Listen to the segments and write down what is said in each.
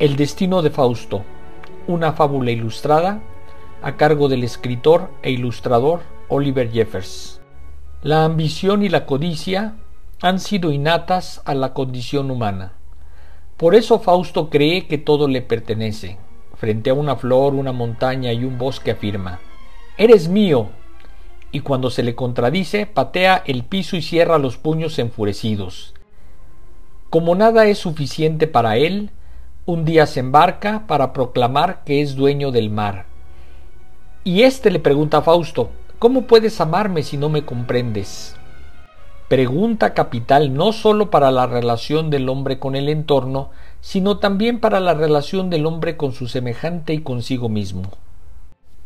El destino de Fausto, una fábula ilustrada a cargo del escritor e ilustrador Oliver Jeffers. La ambición y la codicia han sido innatas a la condición humana. Por eso Fausto cree que todo le pertenece. Frente a una flor, una montaña y un bosque afirma, Eres mío. Y cuando se le contradice, patea el piso y cierra los puños enfurecidos. Como nada es suficiente para él, un día se embarca para proclamar que es dueño del mar. Y éste le pregunta a Fausto, ¿cómo puedes amarme si no me comprendes? Pregunta capital no sólo para la relación del hombre con el entorno, sino también para la relación del hombre con su semejante y consigo mismo.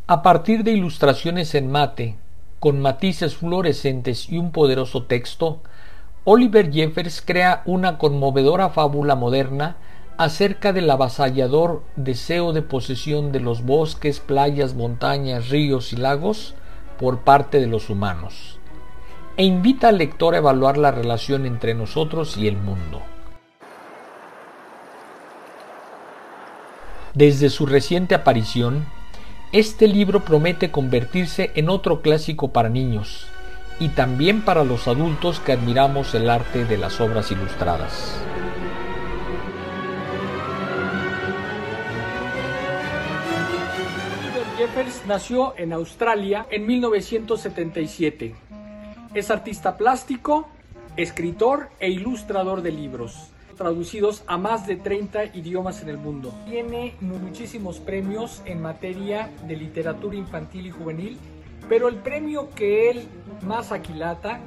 A partir de ilustraciones en mate, con matices fluorescentes y un poderoso texto, Oliver Jeffers crea una conmovedora fábula moderna acerca del avasallador deseo de posesión de los bosques, playas, montañas, ríos y lagos por parte de los humanos, e invita al lector a evaluar la relación entre nosotros y el mundo. Desde su reciente aparición, este libro promete convertirse en otro clásico para niños, y también para los adultos que admiramos el arte de las obras ilustradas. Jeffers nació en Australia en 1977. Es artista plástico, escritor e ilustrador de libros, traducidos a más de 30 idiomas en el mundo. Tiene muchísimos premios en materia de literatura infantil y juvenil pero el premio que él más aquilata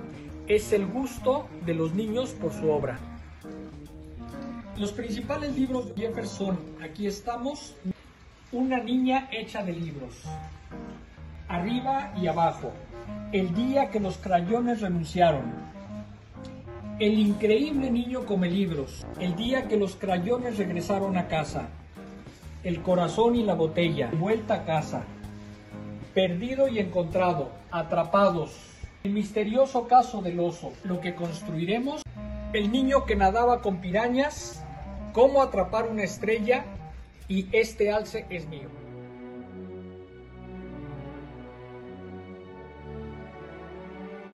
es el gusto de los niños por su obra. Los principales libros de Jefferson, aquí estamos, Una niña hecha de libros, Arriba y abajo, El día que los crayones renunciaron, El increíble niño come libros, El día que los crayones regresaron a casa, El corazón y la botella, Vuelta a casa, Perdido y encontrado, atrapados. El misterioso caso del oso, lo que construiremos. El niño que nadaba con pirañas, cómo atrapar una estrella y este alce es mío.